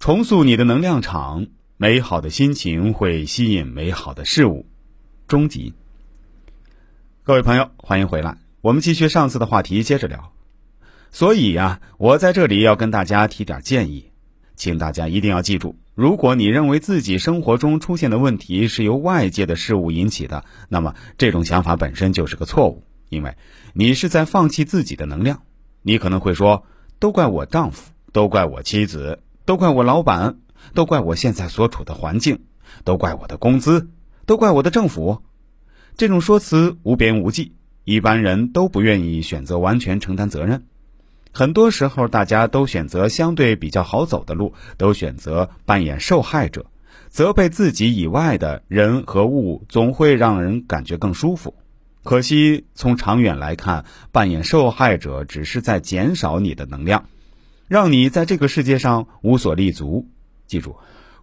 重塑你的能量场，美好的心情会吸引美好的事物。终极。各位朋友，欢迎回来，我们继续上次的话题，接着聊。所以呀，我在这里要跟大家提点建议，请大家一定要记住：如果你认为自己生活中出现的问题是由外界的事物引起的，那么这种想法本身就是个错误，因为你是在放弃自己的能量。你可能会说：“都怪我丈夫，都怪我妻子。”都怪我老板，都怪我现在所处的环境，都怪我的工资，都怪我的政府。这种说辞无边无际，一般人都不愿意选择完全承担责任。很多时候，大家都选择相对比较好走的路，都选择扮演受害者，责备自己以外的人和物，总会让人感觉更舒服。可惜，从长远来看，扮演受害者只是在减少你的能量。让你在这个世界上无所立足。记住，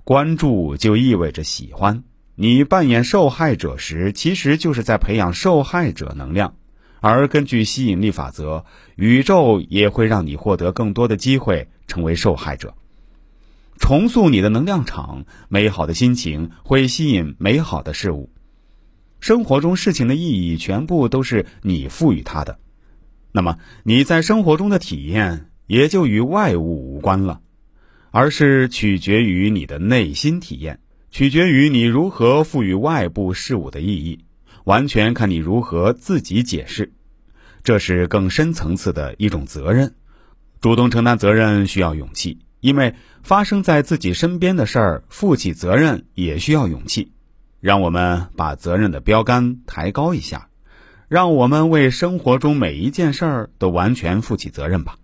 关注就意味着喜欢。你扮演受害者时，其实就是在培养受害者能量。而根据吸引力法则，宇宙也会让你获得更多的机会成为受害者。重塑你的能量场，美好的心情会吸引美好的事物。生活中事情的意义全部都是你赋予它的。那么你在生活中的体验。也就与外物无关了，而是取决于你的内心体验，取决于你如何赋予外部事物的意义，完全看你如何自己解释。这是更深层次的一种责任，主动承担责任需要勇气，因为发生在自己身边的事儿，负起责任也需要勇气。让我们把责任的标杆抬高一下，让我们为生活中每一件事儿都完全负起责任吧。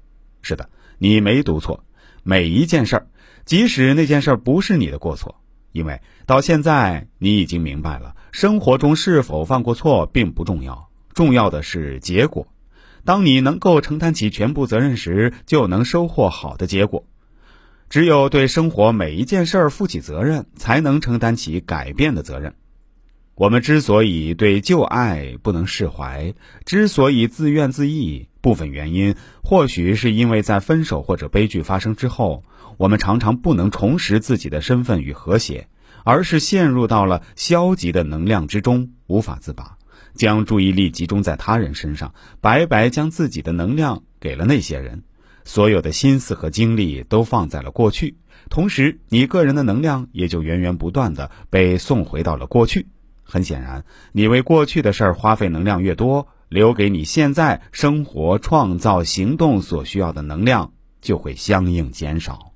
是的，你没读错。每一件事儿，即使那件事儿不是你的过错，因为到现在你已经明白了，生活中是否犯过错并不重要，重要的是结果。当你能够承担起全部责任时，就能收获好的结果。只有对生活每一件事儿负起责任，才能承担起改变的责任。我们之所以对旧爱不能释怀，之所以自怨自艾。部分原因或许是因为在分手或者悲剧发生之后，我们常常不能重拾自己的身份与和谐，而是陷入到了消极的能量之中，无法自拔，将注意力集中在他人身上，白白将自己的能量给了那些人，所有的心思和精力都放在了过去，同时你个人的能量也就源源不断的被送回到了过去。很显然，你为过去的事儿花费能量越多。留给你现在生活、创造、行动所需要的能量就会相应减少。